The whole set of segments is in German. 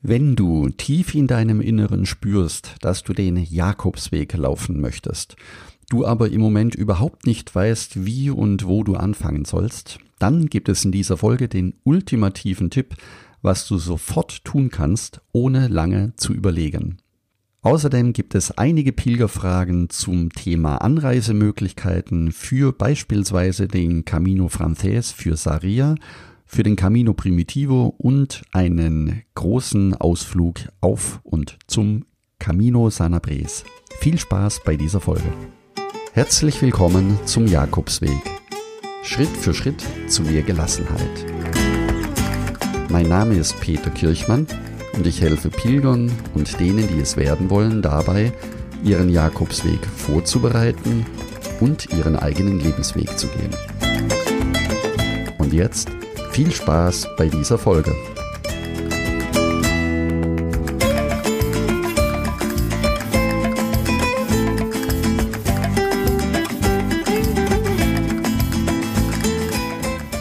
Wenn du tief in deinem Inneren spürst, dass du den Jakobsweg laufen möchtest, du aber im Moment überhaupt nicht weißt, wie und wo du anfangen sollst, dann gibt es in dieser Folge den ultimativen Tipp, was du sofort tun kannst, ohne lange zu überlegen. Außerdem gibt es einige Pilgerfragen zum Thema Anreisemöglichkeiten für beispielsweise den Camino Frances für Saria für den Camino Primitivo und einen großen Ausflug auf und zum Camino Sanabres. Viel Spaß bei dieser Folge. Herzlich willkommen zum Jakobsweg. Schritt für Schritt zu mehr Gelassenheit. Mein Name ist Peter Kirchmann und ich helfe Pilgern und denen, die es werden wollen, dabei, ihren Jakobsweg vorzubereiten und ihren eigenen Lebensweg zu gehen. Und jetzt viel Spaß bei dieser Folge.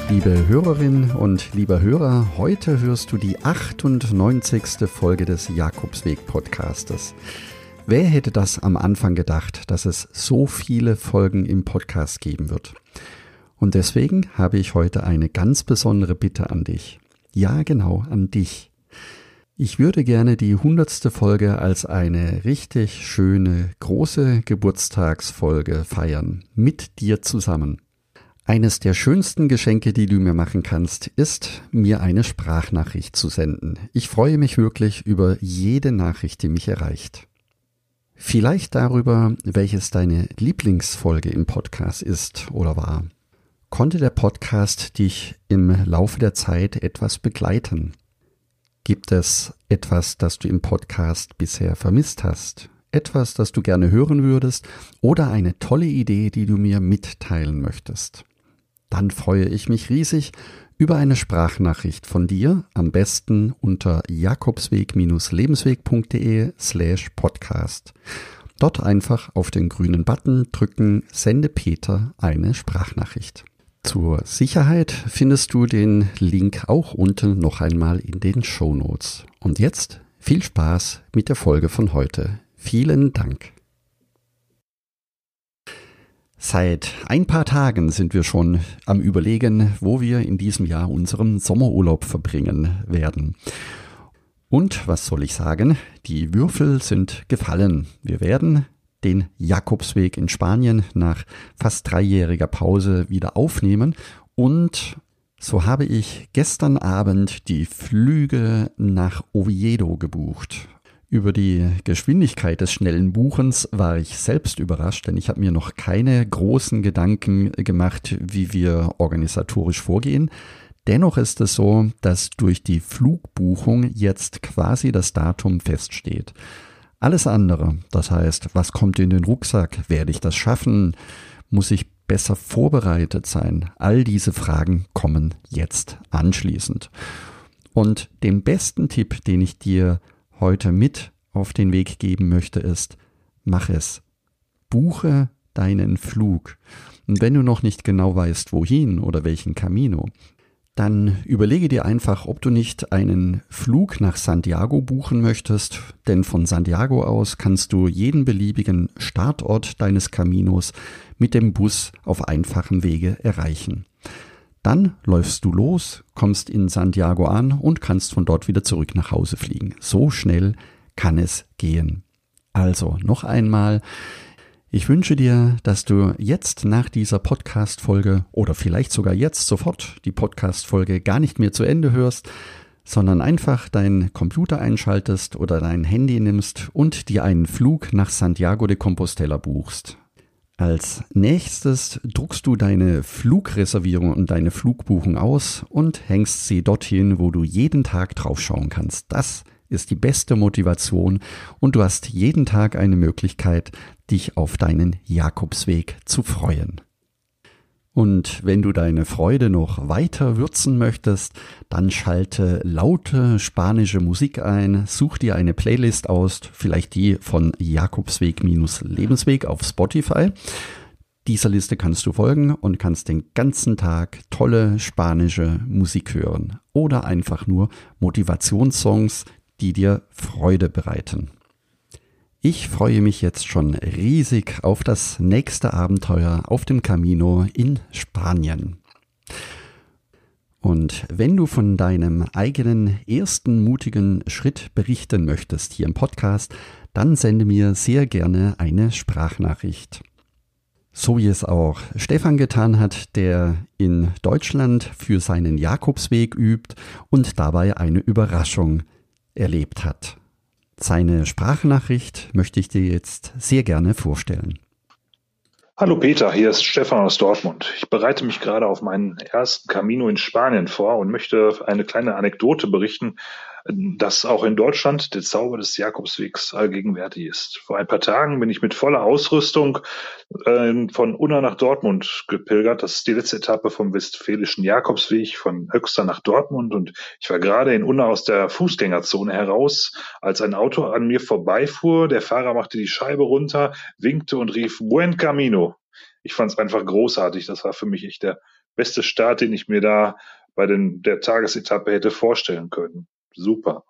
Liebe Hörerinnen und lieber Hörer, heute hörst du die 98. Folge des Jakobsweg Podcastes. Wer hätte das am Anfang gedacht, dass es so viele Folgen im Podcast geben wird? Und deswegen habe ich heute eine ganz besondere Bitte an dich. Ja, genau, an dich. Ich würde gerne die hundertste Folge als eine richtig schöne, große Geburtstagsfolge feiern. Mit dir zusammen. Eines der schönsten Geschenke, die du mir machen kannst, ist, mir eine Sprachnachricht zu senden. Ich freue mich wirklich über jede Nachricht, die mich erreicht. Vielleicht darüber, welches deine Lieblingsfolge im Podcast ist oder war. Konnte der Podcast dich im Laufe der Zeit etwas begleiten? Gibt es etwas, das du im Podcast bisher vermisst hast? Etwas, das du gerne hören würdest? Oder eine tolle Idee, die du mir mitteilen möchtest? Dann freue ich mich riesig über eine Sprachnachricht von dir, am besten unter jakobsweg-lebensweg.de slash podcast. Dort einfach auf den grünen Button drücken, sende Peter eine Sprachnachricht. Zur Sicherheit findest du den Link auch unten noch einmal in den Show Notes. Und jetzt viel Spaß mit der Folge von heute. Vielen Dank. Seit ein paar Tagen sind wir schon am Überlegen, wo wir in diesem Jahr unseren Sommerurlaub verbringen werden. Und was soll ich sagen? Die Würfel sind gefallen. Wir werden den Jakobsweg in Spanien nach fast dreijähriger Pause wieder aufnehmen und so habe ich gestern Abend die Flüge nach Oviedo gebucht. Über die Geschwindigkeit des schnellen Buchens war ich selbst überrascht, denn ich habe mir noch keine großen Gedanken gemacht, wie wir organisatorisch vorgehen. Dennoch ist es so, dass durch die Flugbuchung jetzt quasi das Datum feststeht. Alles andere, das heißt, was kommt in den Rucksack, werde ich das schaffen, muss ich besser vorbereitet sein, all diese Fragen kommen jetzt anschließend. Und den besten Tipp, den ich dir heute mit auf den Weg geben möchte, ist, mach es. Buche deinen Flug. Und wenn du noch nicht genau weißt, wohin oder welchen Camino, dann überlege dir einfach, ob du nicht einen Flug nach Santiago buchen möchtest, denn von Santiago aus kannst du jeden beliebigen Startort deines Caminos mit dem Bus auf einfachem Wege erreichen. Dann läufst du los, kommst in Santiago an und kannst von dort wieder zurück nach Hause fliegen. So schnell kann es gehen. Also noch einmal, ich wünsche dir, dass du jetzt nach dieser Podcast-Folge oder vielleicht sogar jetzt sofort die Podcast-Folge gar nicht mehr zu Ende hörst, sondern einfach deinen Computer einschaltest oder dein Handy nimmst und dir einen Flug nach Santiago de Compostela buchst. Als nächstes druckst du deine Flugreservierung und deine Flugbuchung aus und hängst sie dorthin, wo du jeden Tag draufschauen kannst. Das ist die beste Motivation und du hast jeden Tag eine Möglichkeit, dich auf deinen Jakobsweg zu freuen. Und wenn du deine Freude noch weiter würzen möchtest, dann schalte laute spanische Musik ein, such dir eine Playlist aus, vielleicht die von Jakobsweg-Lebensweg auf Spotify. Dieser Liste kannst du folgen und kannst den ganzen Tag tolle spanische Musik hören oder einfach nur Motivationssongs, die dir Freude bereiten. Ich freue mich jetzt schon riesig auf das nächste Abenteuer auf dem Camino in Spanien. Und wenn du von deinem eigenen ersten mutigen Schritt berichten möchtest hier im Podcast, dann sende mir sehr gerne eine Sprachnachricht. So wie es auch Stefan getan hat, der in Deutschland für seinen Jakobsweg übt und dabei eine Überraschung erlebt hat. Seine Sprachnachricht möchte ich dir jetzt sehr gerne vorstellen. Hallo Peter, hier ist Stefan aus Dortmund. Ich bereite mich gerade auf meinen ersten Camino in Spanien vor und möchte eine kleine Anekdote berichten, dass auch in Deutschland der Zauber des Jakobswegs allgegenwärtig ist. Vor ein paar Tagen bin ich mit voller Ausrüstung äh, von Unna nach Dortmund gepilgert. Das ist die letzte Etappe vom Westfälischen Jakobsweg von Höxter nach Dortmund und ich war gerade in Unna aus der Fußgängerzone heraus, als ein Auto an mir vorbeifuhr. Der Fahrer machte die Scheibe runter, winkte und rief Buen Camino. Ich fand es einfach großartig. Das war für mich echt der beste Start, den ich mir da bei den, der Tagesetappe hätte vorstellen können super.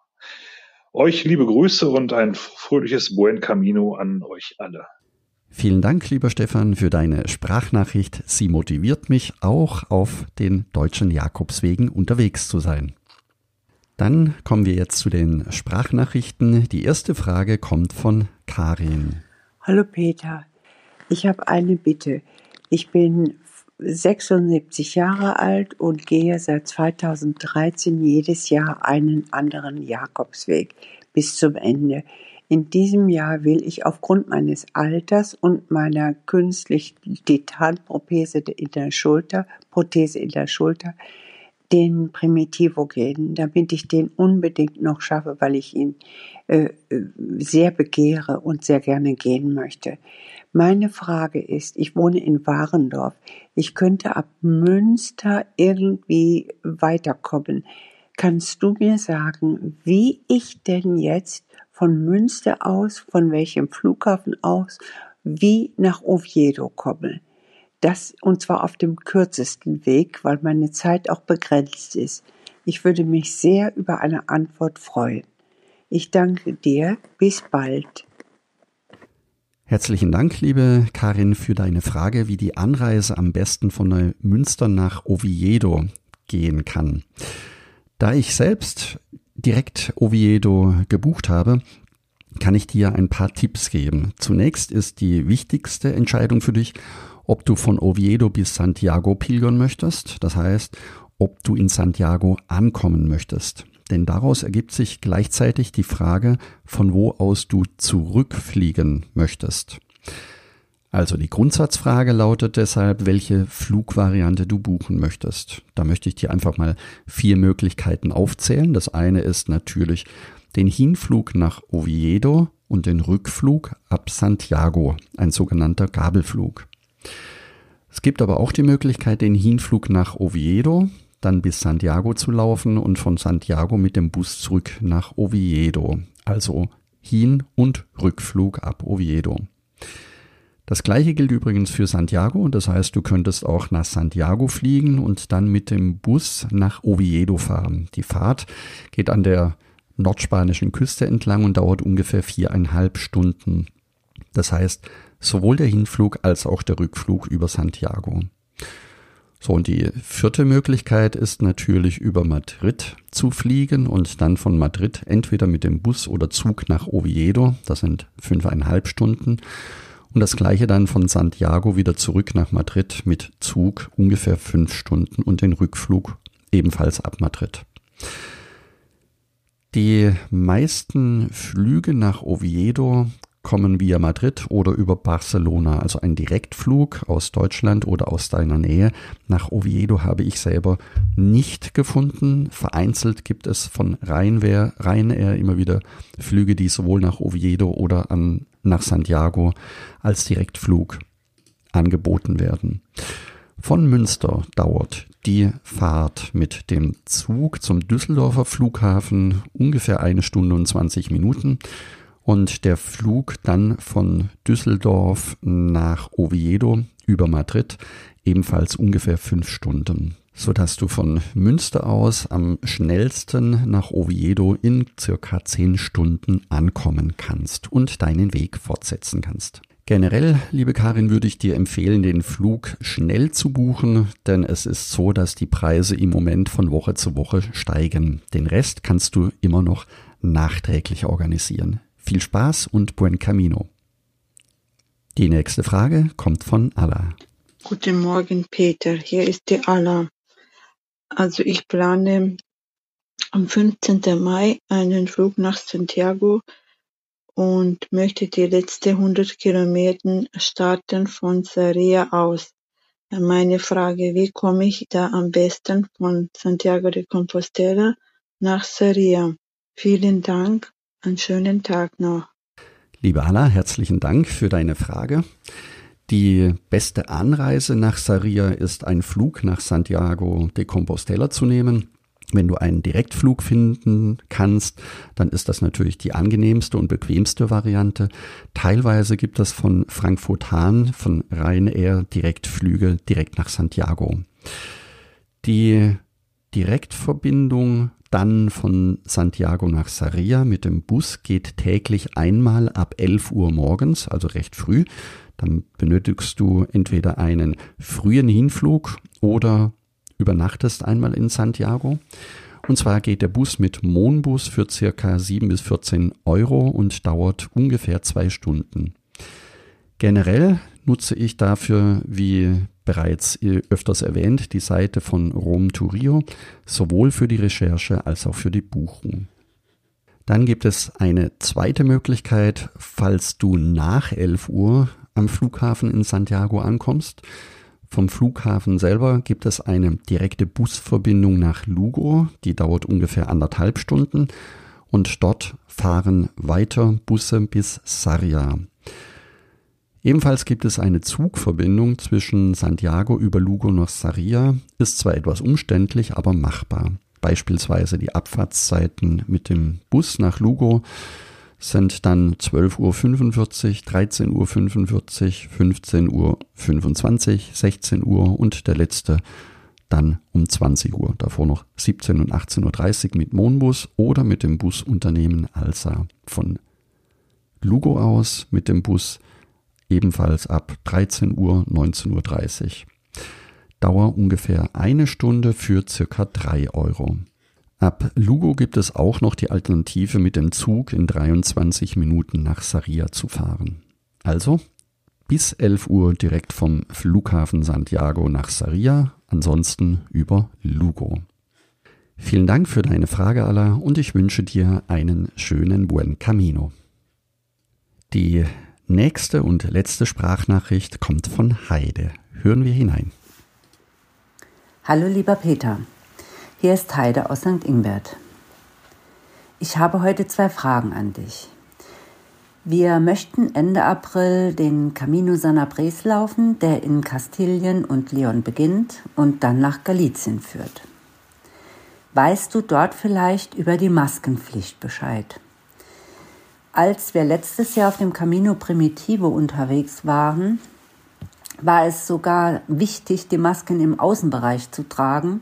Euch liebe Grüße und ein fröhliches Buen Camino an euch alle. Vielen Dank, lieber Stefan, für deine Sprachnachricht. Sie motiviert mich auch auf den deutschen Jakobswegen unterwegs zu sein. Dann kommen wir jetzt zu den Sprachnachrichten. Die erste Frage kommt von Karin. Hallo Peter, ich habe eine Bitte. Ich bin 76 Jahre alt und gehe seit 2013 jedes Jahr einen anderen Jakobsweg bis zum Ende. In diesem Jahr will ich aufgrund meines Alters und meiner künstlichen Titanprothese in der Schulter, Prothese in der Schulter, den Primitivo gehen, damit ich den unbedingt noch schaffe, weil ich ihn äh, sehr begehre und sehr gerne gehen möchte. Meine Frage ist, ich wohne in Warendorf. Ich könnte ab Münster irgendwie weiterkommen. Kannst du mir sagen, wie ich denn jetzt von Münster aus, von welchem Flughafen aus, wie nach Oviedo komme? Das, und zwar auf dem kürzesten Weg, weil meine Zeit auch begrenzt ist. Ich würde mich sehr über eine Antwort freuen. Ich danke dir. Bis bald. Herzlichen Dank, liebe Karin, für deine Frage, wie die Anreise am besten von Münster nach Oviedo gehen kann. Da ich selbst direkt Oviedo gebucht habe, kann ich dir ein paar Tipps geben. Zunächst ist die wichtigste Entscheidung für dich, ob du von Oviedo bis Santiago pilgern möchtest. Das heißt, ob du in Santiago ankommen möchtest denn daraus ergibt sich gleichzeitig die Frage, von wo aus du zurückfliegen möchtest. Also die Grundsatzfrage lautet deshalb, welche Flugvariante du buchen möchtest. Da möchte ich dir einfach mal vier Möglichkeiten aufzählen. Das eine ist natürlich den Hinflug nach Oviedo und den Rückflug ab Santiago, ein sogenannter Gabelflug. Es gibt aber auch die Möglichkeit, den Hinflug nach Oviedo, dann bis Santiago zu laufen und von Santiago mit dem Bus zurück nach Oviedo. Also Hin- und Rückflug ab Oviedo. Das gleiche gilt übrigens für Santiago, das heißt, du könntest auch nach Santiago fliegen und dann mit dem Bus nach Oviedo fahren. Die Fahrt geht an der nordspanischen Küste entlang und dauert ungefähr viereinhalb Stunden. Das heißt, sowohl der Hinflug als auch der Rückflug über Santiago. So, und die vierte Möglichkeit ist natürlich über Madrid zu fliegen und dann von Madrid entweder mit dem Bus oder Zug nach Oviedo, das sind fünfeinhalb Stunden, und das gleiche dann von Santiago wieder zurück nach Madrid mit Zug ungefähr fünf Stunden und den Rückflug ebenfalls ab Madrid. Die meisten Flüge nach Oviedo kommen via Madrid oder über Barcelona, also ein Direktflug aus Deutschland oder aus deiner Nähe. Nach Oviedo habe ich selber nicht gefunden. Vereinzelt gibt es von Ryanair, Ryanair immer wieder Flüge, die sowohl nach Oviedo oder an, nach Santiago als Direktflug angeboten werden. Von Münster dauert die Fahrt mit dem Zug zum Düsseldorfer Flughafen ungefähr eine Stunde und 20 Minuten und der Flug dann von Düsseldorf nach Oviedo über Madrid ebenfalls ungefähr fünf Stunden. sodass du von Münster aus am schnellsten nach Oviedo in circa 10 Stunden ankommen kannst und deinen Weg fortsetzen kannst. Generell, liebe Karin, würde ich dir empfehlen, den Flug schnell zu buchen, denn es ist so, dass die Preise im Moment von Woche zu Woche steigen. Den Rest kannst du immer noch nachträglich organisieren. Viel Spaß und buen camino. Die nächste Frage kommt von Alla. Guten Morgen, Peter. Hier ist die Alla. Also ich plane am 15. Mai einen Flug nach Santiago und möchte die letzten 100 Kilometer starten von Sarria aus. Meine Frage, wie komme ich da am besten von Santiago de Compostela nach Sarria? Vielen Dank, einen schönen Tag noch. Liebe Anna, herzlichen Dank für deine Frage. Die beste Anreise nach Sarria ist ein Flug nach Santiago de Compostela zu nehmen. Wenn du einen Direktflug finden kannst, dann ist das natürlich die angenehmste und bequemste Variante. Teilweise gibt es von Frankfurt Hahn, von Ryanair Direktflüge direkt nach Santiago. Die Direktverbindung dann von Santiago nach Sarria mit dem Bus geht täglich einmal ab 11 Uhr morgens, also recht früh. Dann benötigst du entweder einen frühen Hinflug oder übernachtest einmal in Santiago. Und zwar geht der Bus mit Monbus für circa 7 bis 14 Euro und dauert ungefähr zwei Stunden. Generell nutze ich dafür, wie bereits öfters erwähnt, die Seite von Rom to Rio, sowohl für die Recherche als auch für die Buchung. Dann gibt es eine zweite Möglichkeit, falls du nach 11 Uhr am Flughafen in Santiago ankommst. Vom Flughafen selber gibt es eine direkte Busverbindung nach Lugo, die dauert ungefähr anderthalb Stunden und dort fahren weiter Busse bis Sarria. Ebenfalls gibt es eine Zugverbindung zwischen Santiago über Lugo nach Sarria, ist zwar etwas umständlich, aber machbar. Beispielsweise die Abfahrtszeiten mit dem Bus nach Lugo sind dann 12.45 Uhr, 13.45 Uhr, 15.25 Uhr, 16 Uhr und der letzte dann um 20 Uhr. Davor noch 17 und 18.30 Uhr mit Monbus oder mit dem Busunternehmen Alsa. Von Lugo aus mit dem Bus ebenfalls ab 13 Uhr, 19.30 Uhr. Dauer ungefähr eine Stunde für circa 3 Euro. Ab Lugo gibt es auch noch die Alternative mit dem Zug in 23 Minuten nach Saria zu fahren. Also bis 11 Uhr direkt vom Flughafen Santiago nach Saria, ansonsten über Lugo. Vielen Dank für deine Frage, Alla, und ich wünsche dir einen schönen Buen Camino. Die nächste und letzte Sprachnachricht kommt von Heide. Hören wir hinein. Hallo lieber Peter. Hier ist Heide aus St. Ingbert. Ich habe heute zwei Fragen an dich. Wir möchten Ende April den Camino Sanabres laufen, der in Kastilien und Leon beginnt und dann nach Galizien führt. Weißt du dort vielleicht über die Maskenpflicht Bescheid? Als wir letztes Jahr auf dem Camino Primitivo unterwegs waren, war es sogar wichtig, die Masken im Außenbereich zu tragen,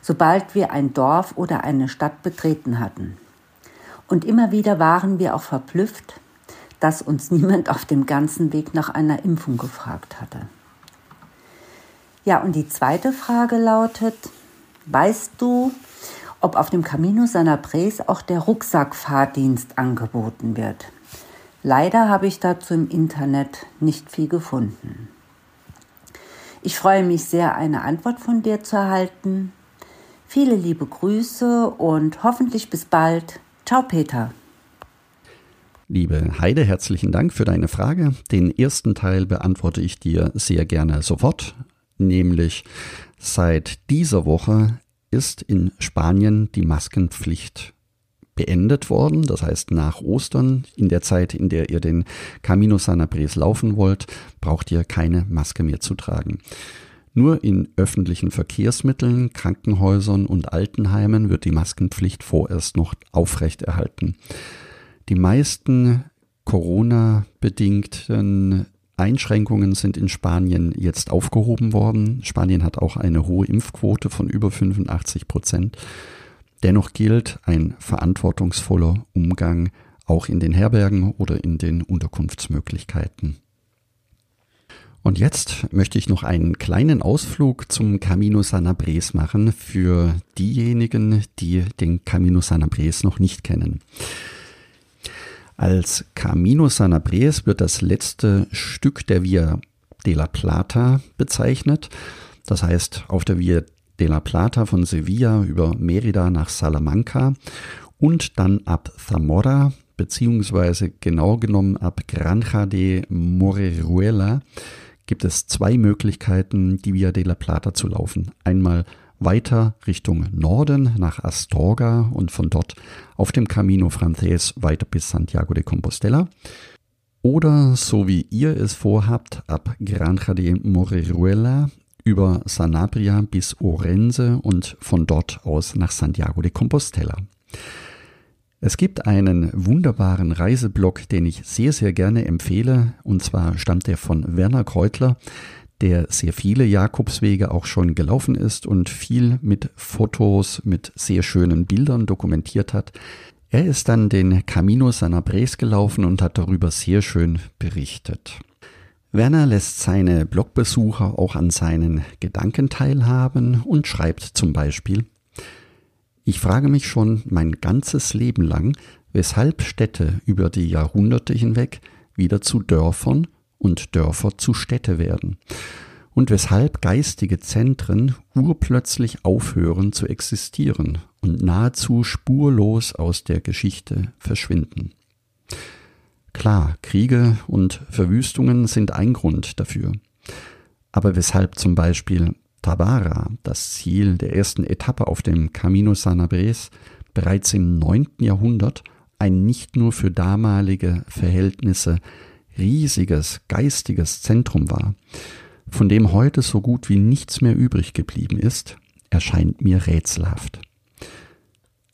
sobald wir ein Dorf oder eine Stadt betreten hatten. Und immer wieder waren wir auch verblüfft, dass uns niemand auf dem ganzen Weg nach einer Impfung gefragt hatte. Ja, und die zweite Frage lautet, weißt du, ob auf dem Camino Sanabres auch der Rucksackfahrdienst angeboten wird? Leider habe ich dazu im Internet nicht viel gefunden. Ich freue mich sehr, eine Antwort von dir zu erhalten. Viele liebe Grüße und hoffentlich bis bald. Ciao, Peter. Liebe Heide, herzlichen Dank für deine Frage. Den ersten Teil beantworte ich dir sehr gerne sofort, nämlich seit dieser Woche ist in Spanien die Maskenpflicht beendet worden. Das heißt, nach Ostern, in der Zeit, in der ihr den Camino Sanabres laufen wollt, braucht ihr keine Maske mehr zu tragen. Nur in öffentlichen Verkehrsmitteln, Krankenhäusern und Altenheimen wird die Maskenpflicht vorerst noch aufrechterhalten. Die meisten Corona-bedingten Einschränkungen sind in Spanien jetzt aufgehoben worden. Spanien hat auch eine hohe Impfquote von über 85 Prozent. Dennoch gilt ein verantwortungsvoller Umgang auch in den Herbergen oder in den Unterkunftsmöglichkeiten. Und jetzt möchte ich noch einen kleinen Ausflug zum Camino Sanabres machen für diejenigen, die den Camino Sanabres noch nicht kennen. Als Camino Sanabres wird das letzte Stück der Via de la Plata bezeichnet. Das heißt, auf der Via de la Plata von Sevilla über Merida nach Salamanca und dann ab Zamora beziehungsweise genau genommen ab Granja de Moreruela gibt es zwei Möglichkeiten, die Via de la Plata zu laufen. Einmal weiter Richtung Norden nach Astorga und von dort auf dem Camino Frances weiter bis Santiago de Compostela. Oder so wie ihr es vorhabt, ab Granja de Moreruela über Sanabria bis Orense und von dort aus nach Santiago de Compostela. Es gibt einen wunderbaren Reiseblog, den ich sehr, sehr gerne empfehle. Und zwar stammt er von Werner Kreutler, der sehr viele Jakobswege auch schon gelaufen ist und viel mit Fotos, mit sehr schönen Bildern dokumentiert hat. Er ist dann den Camino Sanabres gelaufen und hat darüber sehr schön berichtet. Werner lässt seine Blogbesucher auch an seinen Gedanken teilhaben und schreibt zum Beispiel, ich frage mich schon mein ganzes Leben lang, weshalb Städte über die Jahrhunderte hinweg wieder zu Dörfern und Dörfer zu Städte werden und weshalb geistige Zentren urplötzlich aufhören zu existieren und nahezu spurlos aus der Geschichte verschwinden. Klar, Kriege und Verwüstungen sind ein Grund dafür. Aber weshalb zum Beispiel Tabara, das Ziel der ersten Etappe auf dem Camino Sanabres, bereits im 9. Jahrhundert ein nicht nur für damalige Verhältnisse riesiges geistiges Zentrum war, von dem heute so gut wie nichts mehr übrig geblieben ist, erscheint mir rätselhaft.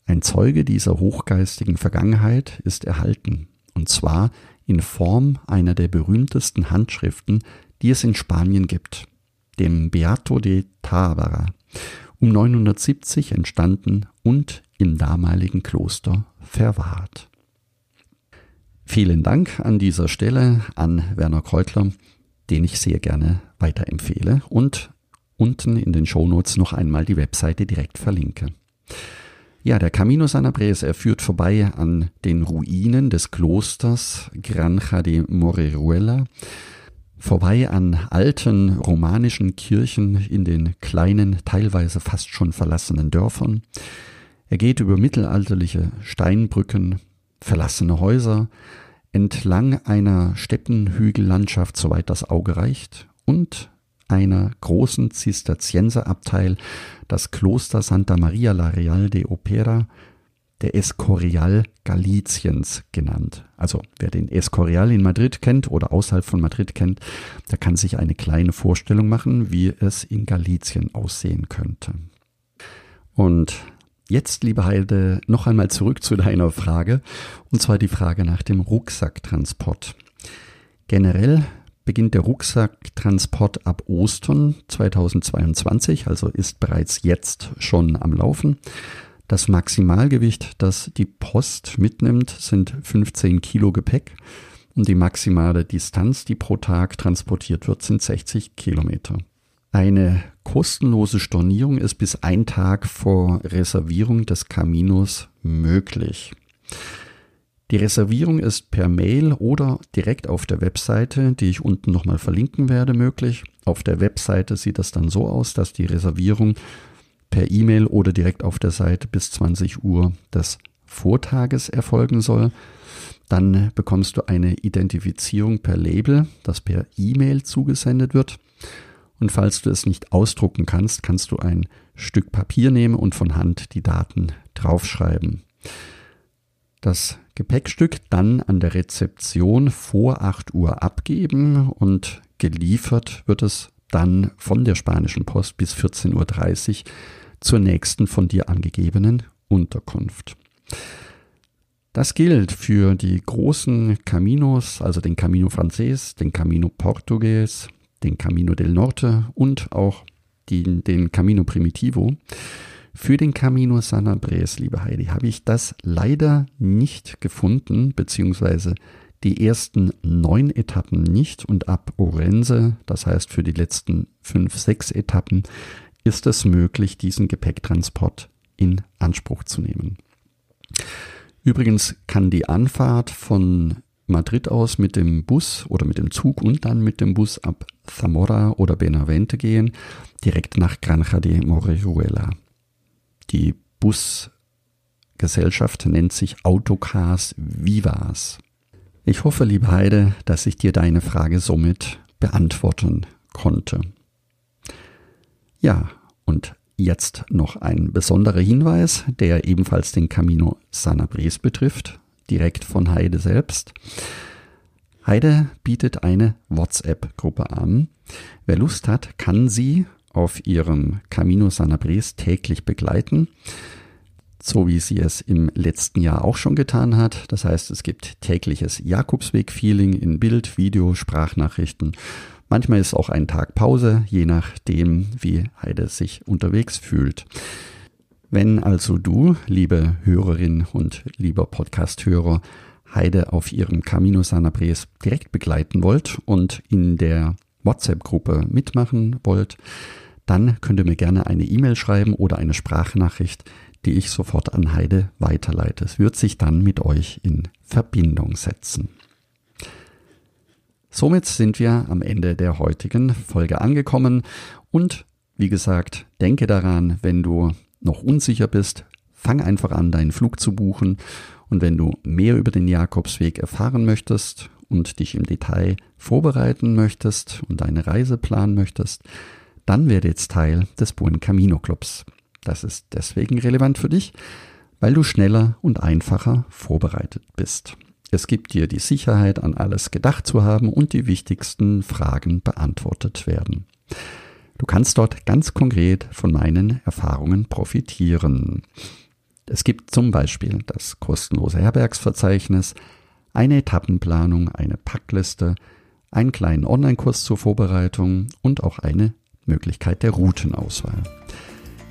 Ein Zeuge dieser hochgeistigen Vergangenheit ist erhalten, und zwar in Form einer der berühmtesten Handschriften, die es in Spanien gibt dem Beato de Tabara, um 970 entstanden und im damaligen Kloster verwahrt. Vielen Dank an dieser Stelle an Werner Kreutler, den ich sehr gerne weiterempfehle und unten in den Shownotes noch einmal die Webseite direkt verlinke. Ja, der Camino Sanabres, er führt vorbei an den Ruinen des Klosters Granja de Moreruela, vorbei an alten romanischen Kirchen in den kleinen, teilweise fast schon verlassenen Dörfern. Er geht über mittelalterliche Steinbrücken, verlassene Häuser, entlang einer Steppenhügellandschaft, soweit das Auge reicht, und einer großen Zisterzienserabteil, das Kloster Santa Maria la Real de Opera, der Escorial Galiciens genannt. Also wer den Escorial in Madrid kennt oder außerhalb von Madrid kennt, der kann sich eine kleine Vorstellung machen, wie es in Galicien aussehen könnte. Und jetzt, liebe Heide, noch einmal zurück zu deiner Frage, und zwar die Frage nach dem Rucksacktransport. Generell beginnt der Rucksacktransport ab Ostern 2022, also ist bereits jetzt schon am Laufen. Das Maximalgewicht, das die Post mitnimmt, sind 15 Kilo Gepäck und die maximale Distanz, die pro Tag transportiert wird, sind 60 Kilometer. Eine kostenlose Stornierung ist bis ein Tag vor Reservierung des Caminos möglich. Die Reservierung ist per Mail oder direkt auf der Webseite, die ich unten nochmal verlinken werde, möglich. Auf der Webseite sieht das dann so aus, dass die Reservierung per E-Mail oder direkt auf der Seite bis 20 Uhr des Vortages erfolgen soll. Dann bekommst du eine Identifizierung per Label, das per E-Mail zugesendet wird. Und falls du es nicht ausdrucken kannst, kannst du ein Stück Papier nehmen und von Hand die Daten draufschreiben. Das Gepäckstück dann an der Rezeption vor 8 Uhr abgeben und geliefert wird es dann von der spanischen Post bis 14.30 Uhr zur nächsten von dir angegebenen Unterkunft. Das gilt für die großen Caminos, also den Camino Frances, den Camino Portugues, den Camino del Norte und auch den, den Camino Primitivo. Für den Camino San Andres, liebe Heidi, habe ich das leider nicht gefunden, beziehungsweise die ersten neun Etappen nicht und ab Orense, das heißt für die letzten fünf, sechs Etappen, ist es möglich, diesen Gepäcktransport in Anspruch zu nehmen. Übrigens kann die Anfahrt von Madrid aus mit dem Bus oder mit dem Zug und dann mit dem Bus ab Zamora oder Benavente gehen, direkt nach Granja de Morejuela. Die Busgesellschaft nennt sich Autocars Vivas. Ich hoffe, liebe Heide, dass ich dir deine Frage somit beantworten konnte. Ja, und jetzt noch ein besonderer Hinweis, der ebenfalls den Camino Sanabres betrifft, direkt von Heide selbst. Heide bietet eine WhatsApp-Gruppe an. Wer Lust hat, kann sie auf ihrem Camino Sanabres täglich begleiten so wie sie es im letzten Jahr auch schon getan hat. Das heißt, es gibt tägliches Jakobsweg-Feeling in Bild, Video, Sprachnachrichten. Manchmal ist auch ein Tag Pause, je nachdem, wie Heide sich unterwegs fühlt. Wenn also du, liebe Hörerin und lieber Podcast-Hörer, Heide auf ihrem Camino Sanabres direkt begleiten wollt und in der WhatsApp-Gruppe mitmachen wollt, dann könnt ihr mir gerne eine E-Mail schreiben oder eine Sprachnachricht die ich sofort an Heide weiterleite. Es wird sich dann mit euch in Verbindung setzen. Somit sind wir am Ende der heutigen Folge angekommen und wie gesagt, denke daran, wenn du noch unsicher bist, fang einfach an, deinen Flug zu buchen und wenn du mehr über den Jakobsweg erfahren möchtest und dich im Detail vorbereiten möchtest und deine Reise planen möchtest, dann werde jetzt Teil des Buen Camino Clubs. Das ist deswegen relevant für dich, weil du schneller und einfacher vorbereitet bist. Es gibt dir die Sicherheit, an alles gedacht zu haben und die wichtigsten Fragen beantwortet werden. Du kannst dort ganz konkret von meinen Erfahrungen profitieren. Es gibt zum Beispiel das kostenlose Herbergsverzeichnis, eine Etappenplanung, eine Packliste, einen kleinen Online-Kurs zur Vorbereitung und auch eine Möglichkeit der Routenauswahl.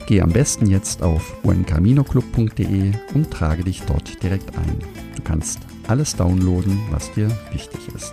Geh am besten jetzt auf buencaminoclub.de und trage dich dort direkt ein. Du kannst alles downloaden, was dir wichtig ist.